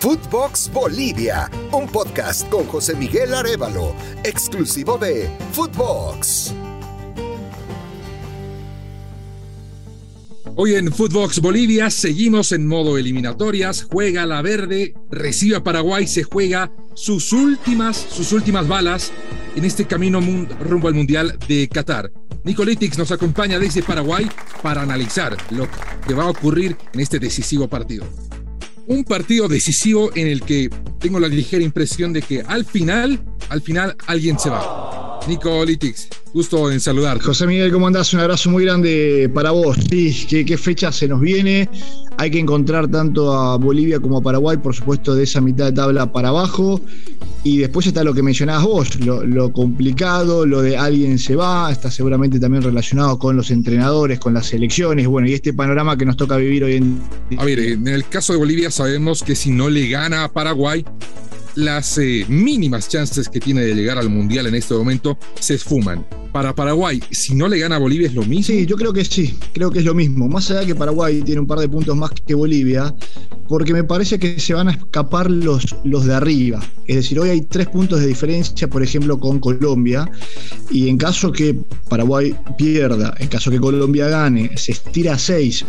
Footbox Bolivia, un podcast con José Miguel Arevalo, exclusivo de Footbox. Hoy en Footbox Bolivia seguimos en modo eliminatorias, juega la verde, recibe a Paraguay, se juega sus últimas, sus últimas balas en este camino rumbo al Mundial de Qatar. Nicolitics nos acompaña desde Paraguay para analizar lo que va a ocurrir en este decisivo partido. Un partido decisivo en el que tengo la ligera impresión de que al final, al final alguien se va. Nicolitics, Gusto en saludar. José Miguel, ¿cómo andás? Un abrazo muy grande para vos. Sí, ¿qué, fecha se nos viene? Hay que encontrar tanto a Bolivia como a Paraguay, por supuesto, de esa mitad de tabla para abajo. Y después está lo que mencionabas vos, lo, complicado, lo de alguien se va, está seguramente también relacionado con los entrenadores, con las selecciones, bueno, y este panorama que nos toca vivir hoy en día. A ver, en el caso de Bolivia sabemos que si no le gana a Paraguay, las eh, mínimas chances que tiene de llegar al Mundial en este momento se esfuman. Para Paraguay, si no le gana a Bolivia es lo mismo. Sí, yo creo que sí, creo que es lo mismo. Más allá que Paraguay tiene un par de puntos más que Bolivia, porque me parece que se van a escapar los, los de arriba. Es decir, hoy hay tres puntos de diferencia, por ejemplo, con Colombia, y en caso que Paraguay pierda, en caso que Colombia gane, se estira a seis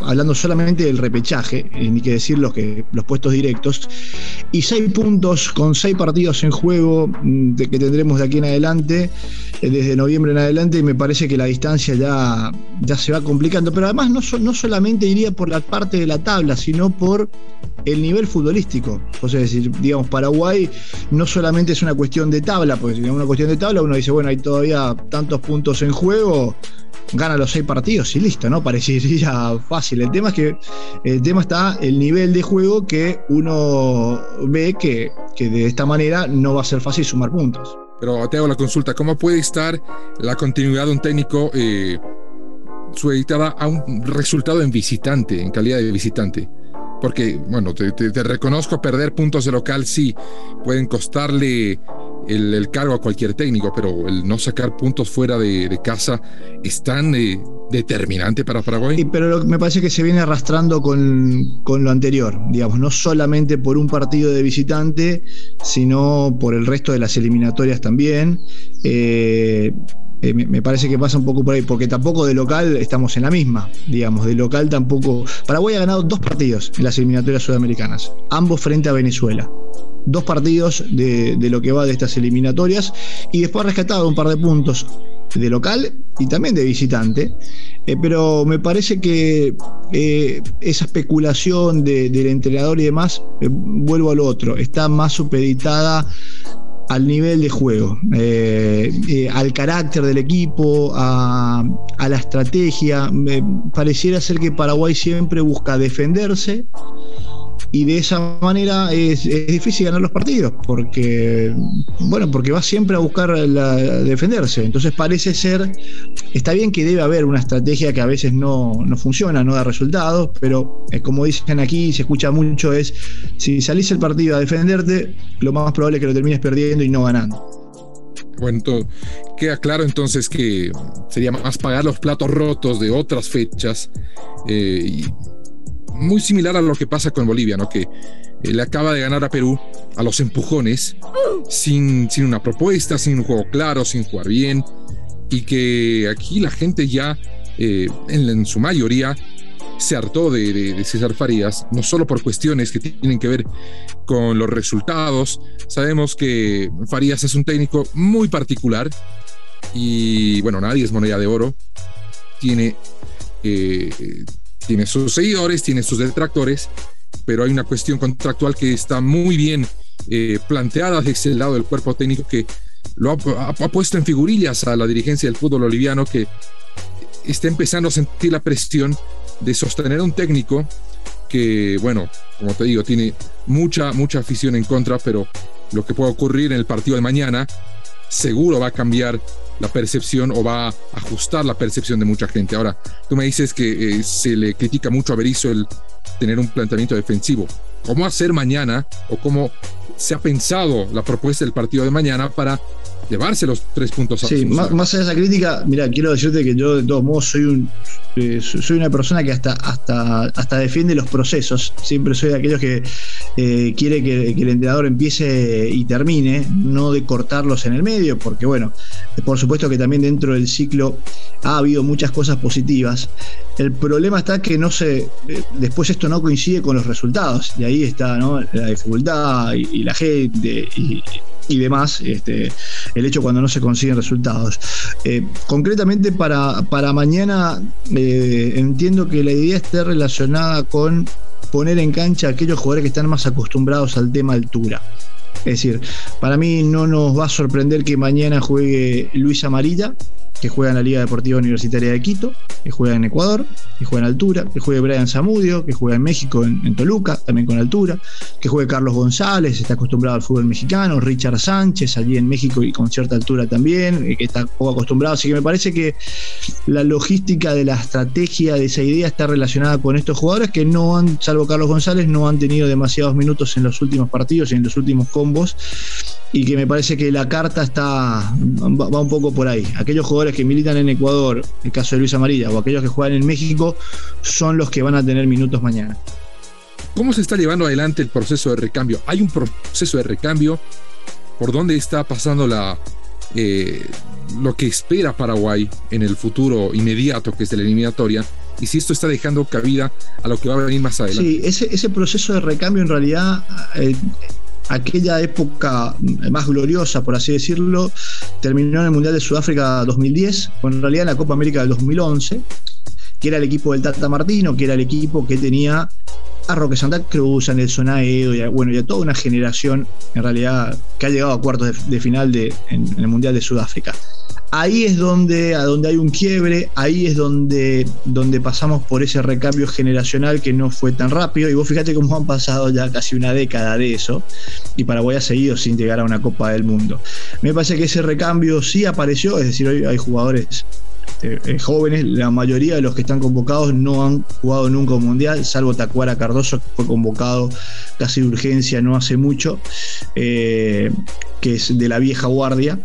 hablando solamente del repechaje, eh, ni que decir los, que, los puestos directos, y seis puntos con seis partidos en juego mm, de que tendremos de aquí en adelante, eh, desde noviembre en adelante, y me parece que la distancia ya, ya se va complicando, pero además no, no solamente iría por la parte de la tabla, sino por el nivel futbolístico. O sea, decir, digamos, Paraguay no solamente es una cuestión de tabla, porque si es una cuestión de tabla, uno dice, bueno, hay todavía tantos puntos en juego, gana los seis partidos y listo, ¿no? Parecería fácil. El tema es que el tema está el nivel de juego que uno ve que, de esta manera no va a ser fácil sumar puntos. Pero te hago la consulta, ¿cómo puede estar la continuidad de un técnico eh, supeditada a un resultado en visitante, en calidad de visitante? Porque, bueno, te, reconozco, perder puntos de local sí pueden costarle el, cargo a cualquier técnico, pero el no sacar puntos fuera de, casa es tan eh, determinante para Paraguay. Sí, pero me parece que se viene arrastrando con, lo anterior, digamos, no solamente por un partido de visitante, sino por el resto de las eliminatorias también. Eh, eh, me, parece que pasa un poco por ahí, porque tampoco de local estamos en la misma, digamos, de local tampoco. Paraguay ha ganado dos partidos en las eliminatorias sudamericanas, ambos frente a Venezuela. Dos partidos de, lo que va de estas eliminatorias y después ha rescatado un par de puntos de local y también de visitante. Eh, pero me parece que eh, esa especulación del entrenador y demás, vuelvo al otro, está más supeditada al nivel de juego, eh, eh, al carácter del equipo, a, la estrategia. Pareciera ser que Paraguay siempre busca defenderse y de esa manera es, difícil ganar los partidos porque bueno porque va siempre a buscar defenderse. Entonces parece ser está bien que debe haber una estrategia que a veces no, funciona no da resultados pero es como dicen aquí se escucha mucho es si salís el partido a defenderte lo más probable es que lo termines perdiendo y no ganando. Bueno, queda claro entonces que sería más pagar los platos rotos de otras fechas eh, muy similar a lo que pasa con Bolivia, ¿no? Que eh, le acaba de ganar a Perú a los empujones, sin, sin una propuesta, sin un juego claro, sin jugar bien, y que aquí la gente ya, eh, en, su mayoría, se hartó de, César Farías, no solo por cuestiones que tienen que ver con los resultados. Sabemos que Farías es un técnico muy particular y bueno, nadie es moneda de oro. Tiene eh, tiene sus seguidores, tiene sus detractores, pero hay una cuestión contractual que está muy bien eh, planteada desde el lado del cuerpo técnico que lo ha, puesto en figurillas a la dirigencia del fútbol boliviano que está empezando a sentir la presión de sostener a un técnico que, bueno, como te digo, tiene mucha, mucha afición en contra, pero lo que puede ocurrir en el partido de mañana seguro va a cambiar la percepción o va a ajustar la percepción de mucha gente. Ahora, tú me dices que eh, se le critica mucho a Berizzo el tener un planteamiento defensivo. ¿Cómo hacer mañana o cómo se ha pensado la propuesta del partido de mañana para llevarse los tres puntos a Sí, más, más allá de esa crítica, mira, quiero decirte que yo de todos modos soy un eh, soy una persona que hasta, hasta, hasta defiende los procesos. Siempre soy de aquellos que eh, quiere que, el entrenador empiece y termine, no de cortarlos en el medio, porque bueno, por supuesto que también dentro del ciclo ha habido muchas cosas positivas. El problema está que no se, después esto no coincide con los resultados, y ahí está la dificultad y, la gente y, demás, este, el hecho cuando no se consiguen resultados. Eh, concretamente para, para mañana eh, entiendo que la idea esté relacionada con poner en cancha a aquellos jugadores que están más acostumbrados al tema altura. Es decir, para mí no nos va a sorprender que mañana juegue Luis Amarilla, que juega en la Liga Deportiva Universitaria de Quito, que juega en Ecuador, que juega en altura, que juegue Brian Zamudio, que juega en México, en, Toluca, también con altura, que juegue Carlos González, está acostumbrado al fútbol mexicano, Richard Sánchez, allí en México y con cierta altura también, eh, que está poco acostumbrado, así que me parece que la logística de la estrategia de esa idea está relacionada con estos jugadores que no han, salvo Carlos González, no han tenido demasiados minutos en los últimos partidos y en los últimos combos y que me parece que la carta está va, un poco por ahí. Aquellos jugadores que militan en Ecuador, el caso de Luis Amarilla, o aquellos que juegan en México, son los que van a tener minutos mañana. ¿Cómo se está llevando adelante el proceso de recambio? ¿Hay un proceso de recambio? ¿Por dónde está pasando la, eh, lo que espera Paraguay en el futuro inmediato, que es de la eliminatoria? y si esto está dejando cabida a lo que va a venir más adelante. Sí, ese, ese proceso de recambio en realidad eh, aquella época más gloriosa, por así decirlo, terminó en el Mundial de Sudáfrica 2010, o en realidad en la Copa América del 2011, que era el equipo del Tata Martino, que era el equipo que tenía a Roque Santa Cruz, a Nelson Aedo, y a, bueno, y a toda una generación, en realidad, que ha llegado a cuartos de, final de, en el Mundial de Sudáfrica ahí es donde, a donde hay un quiebre, ahí es donde, donde pasamos por ese recambio generacional que no fue tan rápido. Y vos fíjate cómo han pasado ya casi una década de eso, y Paraguay ha seguido sin llegar a una Copa del Mundo. Me parece que ese recambio sí apareció, es decir, hoy hay jugadores eh, eh, jóvenes, la mayoría de los que están convocados no han jugado nunca un mundial, salvo Tacuara Cardoso, que fue convocado casi de urgencia no hace mucho, eh, que es de la vieja guardia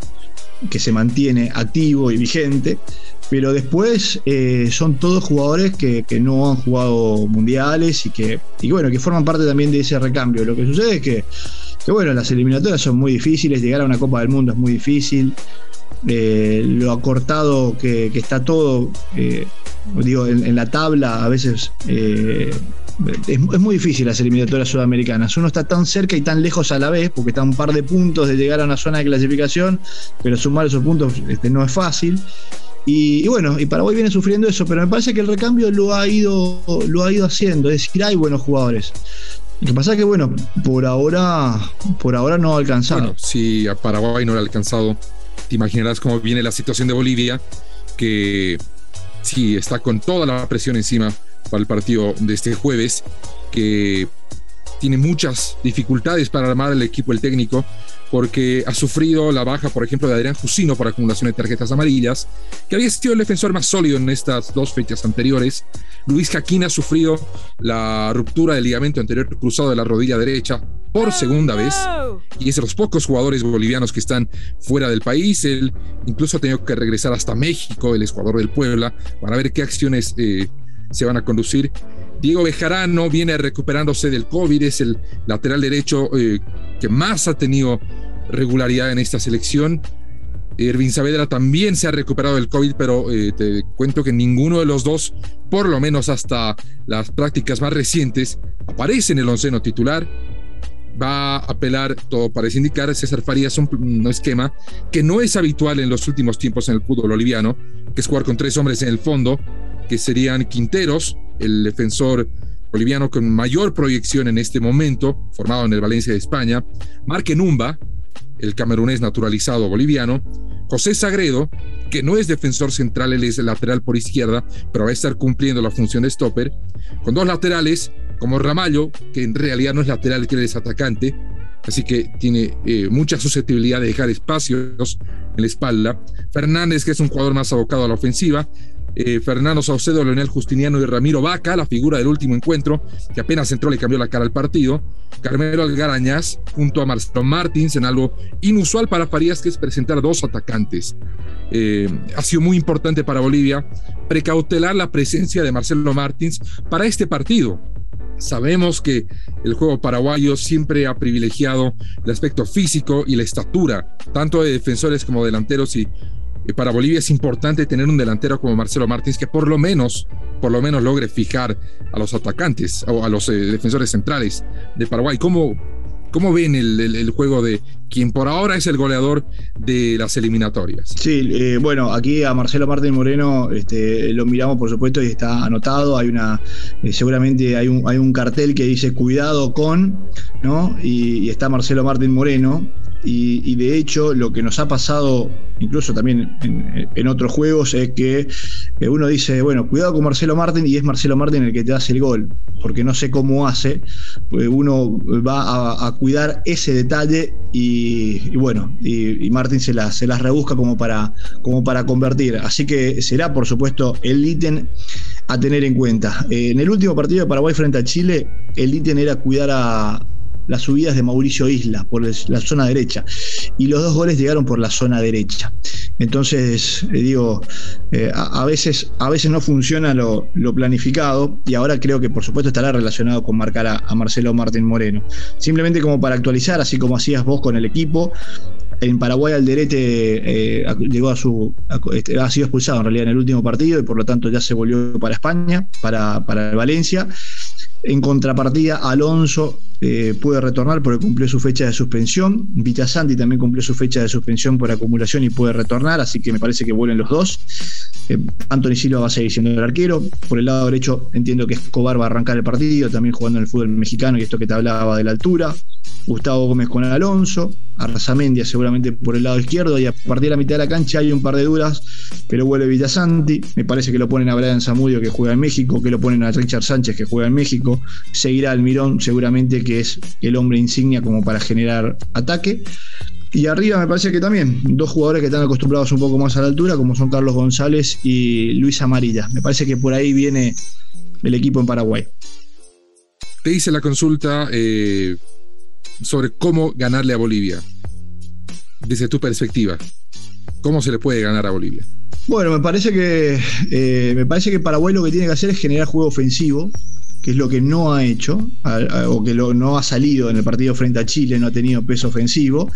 que se mantiene activo y vigente, pero después eh, son todos jugadores que, no han jugado mundiales y que, y bueno, que forman parte también de ese recambio. Lo que sucede es que, bueno, las eliminatorias son muy difíciles, llegar a una Copa del Mundo es muy difícil, eh, lo acortado que, está todo, eh, digo, en, la tabla a veces es, muy difícil las eliminatorias sudamericanas. Uno está tan cerca y tan lejos a la vez, porque está un par de puntos de llegar a una zona de clasificación, pero sumar esos puntos este, no es fácil. Y, bueno, y Paraguay viene sufriendo eso, pero me parece que el recambio lo ha ido, lo ha ido haciendo. Es decir, hay buenos jugadores. Lo que pasa es que, bueno, por ahora, por ahora no ha alcanzado. Bueno, si a Paraguay no le ha alcanzado, te imaginarás cómo viene la situación de Bolivia, que sí está con toda la presión encima para el partido de este jueves, que tiene muchas dificultades para armar el equipo, el técnico, porque ha sufrido la baja, por ejemplo, de Adrián Jusino por acumulación de tarjetas amarillas, que había sido el defensor más sólido en estas dos fechas anteriores. Luis Jaquín ha sufrido la ruptura del ligamento anterior cruzado de la rodilla derecha por segunda vez, y es de los pocos jugadores bolivianos que están fuera del país. Él incluso ha tenido que regresar hasta México, el escuadrón del Puebla, para ver qué acciones eh, se van a conducir. Diego Bejarano viene recuperándose del COVID, es el lateral derecho eh, que más ha tenido regularidad en esta selección. Ervin Saavedra también se ha recuperado del COVID, pero eh, te cuento que ninguno de los dos, por lo menos hasta las prácticas más recientes, aparece en el onceno titular. Va a apelar, todo parece indicar, César Farías un, un esquema que no es habitual en los últimos tiempos en el fútbol boliviano, que es jugar con tres hombres en el fondo, que serían Quinteros, el defensor boliviano con mayor proyección en este momento, formado en el Valencia de España, Marque Numba, el camerunés naturalizado boliviano, José Sagredo, que no es defensor central, él es lateral por izquierda, pero va a estar cumpliendo la función de stopper, con dos laterales, como Ramallo, que en realidad no es lateral, que él es atacante, así que tiene eh, mucha susceptibilidad de dejar espacios en la espalda. Fernández, que es un jugador más abocado a la ofensiva, eh, Fernando Saucedo, Leonel Justiniano y Ramiro Vaca, la figura del último encuentro, que apenas entró le cambió la cara al partido. Carmelo Algarañaz junto a Marcelo Martins en algo inusual para Farías, que es presentar dos atacantes. Eh, ha sido muy importante para Bolivia precautelar la presencia de Marcelo Martins para este partido. Sabemos que el juego paraguayo siempre ha privilegiado el aspecto físico y la estatura, tanto de defensores como delanteros, y para Bolivia es importante tener un delantero como Marcelo Martins que por lo menos, por lo menos logre fijar a los atacantes o a los eh, defensores centrales de Paraguay. ¿Cómo, ¿Cómo ven el, juego de quien por ahora es el goleador de las eliminatorias? Sí, eh, bueno, aquí a Marcelo Martín Moreno este, lo miramos por supuesto y está anotado. Hay una, eh, seguramente hay un, hay un cartel que dice cuidado con, ¿no? Y, y está Marcelo Martín Moreno. Y, de hecho, lo que nos ha pasado, incluso también en, otros juegos, es que uno dice, bueno, cuidado con Marcelo Martín y es Marcelo Martín el que te hace el gol, porque no sé cómo hace, pues uno va a, cuidar ese detalle y, bueno, y, Martín se las, se las rebusca como para, como para convertir. Así que será, por supuesto, el ítem a tener en cuenta. Eh, en el último partido de Paraguay frente a Chile, el ítem era cuidar a, las subidas de Mauricio Isla por la zona derecha. Y los dos goles llegaron por la zona derecha. Entonces, eh, digo, eh, a, veces, a veces no funciona lo, planificado y ahora creo que por supuesto estará relacionado con marcar a, Marcelo Martín Moreno. Simplemente como para actualizar, así como hacías vos con el equipo, en Paraguay Alderete eh, llegó a su este, ha sido expulsado en realidad en el último partido y por lo tanto ya se volvió para España, para, para Valencia. En contrapartida, Alonso eh, puede retornar porque cumplió su fecha de suspensión. Vitasanti también cumplió su fecha de suspensión por acumulación y puede retornar, así que me parece que vuelven los dos. Eh, Anthony Silva va a seguir siendo el arquero. Por el lado derecho entiendo que Escobar va a arrancar el partido, también jugando en el fútbol mexicano y esto que te hablaba de la altura. Gustavo Gómez con Alonso, Arzamendia seguramente por el lado izquierdo y a partir de la mitad de la cancha hay un par de duras, pero vuelve Villasanti, me parece que lo ponen a Brian Zamudio que juega en México, que lo ponen a Richard Sánchez que juega en México, seguirá Almirón seguramente que es el hombre insignia como para generar ataque. Y arriba me parece que también dos jugadores que están acostumbrados un poco más a la altura, como son Carlos González y Luis Amarilla. Me parece que por ahí viene el equipo en Paraguay. Te hice la consulta eh, sobre cómo ganarle a Bolivia, desde tu perspectiva. ¿Cómo se le puede ganar a Bolivia? Bueno, me parece que eh, me parece que Paraguay lo que tiene que hacer es generar juego ofensivo, que es lo que no ha hecho, o que no ha salido en el partido frente a Chile, no ha tenido peso ofensivo.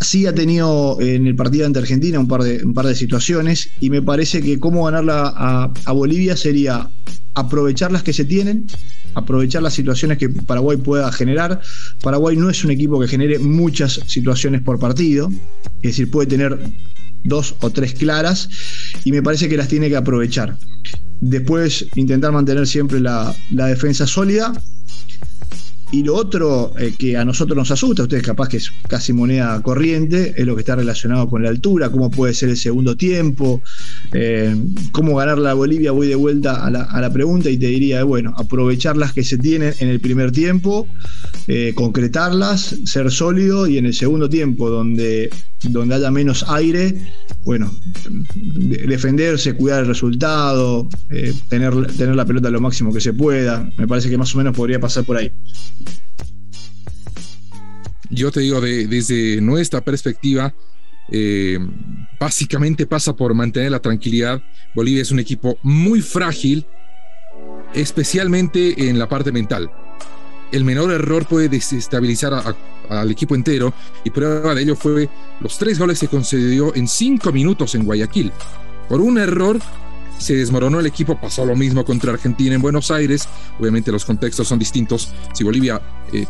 Sí ha tenido en el partido ante Argentina un par de, un par de situaciones y me parece que cómo ganarla a Bolivia sería aprovechar las que se tienen, aprovechar las situaciones que Paraguay pueda generar. Paraguay no es un equipo que genere muchas situaciones por partido, es decir, puede tener dos o tres claras y me parece que las tiene que aprovechar. Después intentar mantener siempre la, la defensa sólida y lo otro eh, que a nosotros nos asusta, ustedes capaz que es casi moneda corriente, es lo que está relacionado con la altura, cómo puede ser el segundo tiempo, eh, cómo ganar la Bolivia. Voy de vuelta a la, pregunta y te diría, bueno, aprovechar las que se tienen en el primer tiempo, eh, concretarlas, ser sólido y en el segundo tiempo, donde, donde haya menos aire, bueno, defenderse, cuidar el resultado, tener, tener la pelota lo máximo que se pueda. Me parece que más o menos podría pasar por ahí. Yo te digo, desde nuestra perspectiva, eh, básicamente pasa por mantener la tranquilidad. Bolivia es un equipo muy frágil, especialmente en la parte mental. El menor error puede desestabilizar al equipo entero y prueba de ello fue los tres goles que concedió en cinco minutos en Guayaquil. Por un error se desmoronó el equipo, pasó lo mismo contra Argentina en Buenos Aires, obviamente los contextos son distintos, si Bolivia eh,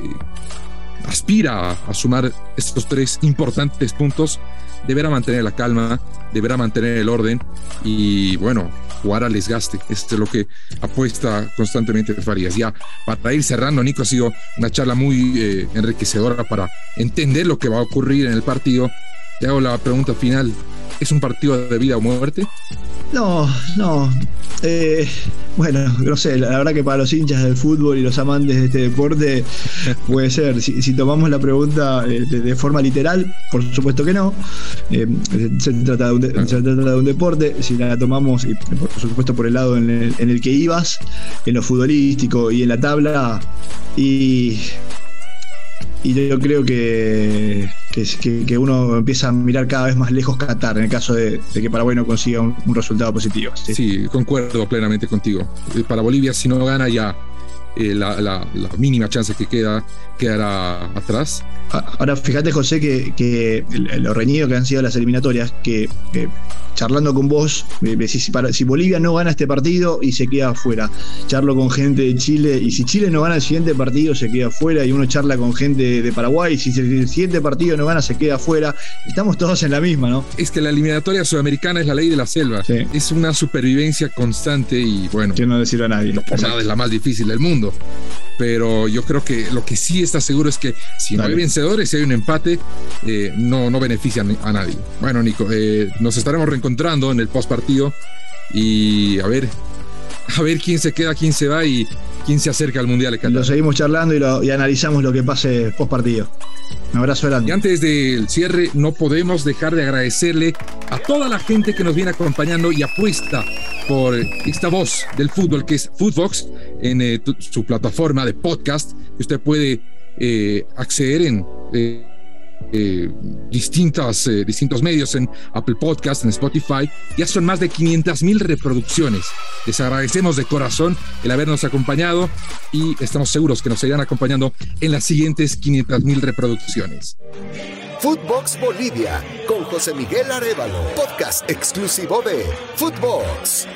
aspira a, sumar estos tres importantes puntos, deberá mantener la calma, deberá mantener el orden y bueno, jugar al desgaste. Esto es lo que apuesta constantemente Farías. Ya para ir cerrando, Nico, ha sido una charla muy eh, enriquecedora para entender lo que va a ocurrir en el partido. Te hago la pregunta final. ¿Es un partido de vida o muerte? No, no. Eh, bueno, no sé, la verdad que para los hinchas del fútbol y los amantes de este deporte puede ser. Si, tomamos la pregunta eh, de, forma literal, por supuesto que no. Eh, se, trata de un, se, trata de un, deporte. Si la tomamos, y por supuesto por el lado en el, en el que ibas, en lo futbolístico y en la tabla, y y yo creo que, que, uno empieza a mirar cada vez más lejos Qatar en el caso de, que Paraguay no consiga un, resultado positivo. ¿sí? concuerdo plenamente contigo. Eh, para Bolivia, si no gana ya eh, la, mínima chance que queda quedará atrás. Ahora, fíjate, José, que, que lo reñido que han sido las eliminatorias, que charlando con vos, si, si, Bolivia no gana este partido y se queda afuera, charlo con gente de Chile y si Chile no gana el siguiente partido se queda afuera y uno charla con gente de Paraguay y si el siguiente partido no gana se queda afuera, estamos todos en la misma, ¿no? Es que la eliminatoria sudamericana es la ley de la selva, es una supervivencia constante y bueno, que no decirlo a nadie. No por nada es la más difícil del mundo pero yo creo que lo que sí está seguro es que si no hay vencedores, si hay un empate, eh, no, no benefician a nadie. Bueno, Nico, eh, nos estaremos reencontrando en el post partido y a ver, a ver quién se queda, quién se va y quién se acerca al Mundial. De lo seguimos charlando y, analizamos lo que pase post partido. Un abrazo grande. Y antes del cierre, no podemos dejar de agradecerle a toda la gente que nos viene acompañando y apuesta por esta voz del fútbol que es Footbox en eh, su plataforma de podcast que usted puede eh, acceder en eh, distintas, distintos medios en Apple Podcast, en Spotify. Ya son más de 500 mil reproducciones. Les agradecemos de corazón el habernos acompañado y estamos seguros que nos seguirán acompañando en las siguientes 500 mil reproducciones. Footbox Bolivia con José Miguel Arevalo, podcast exclusivo de Footbox.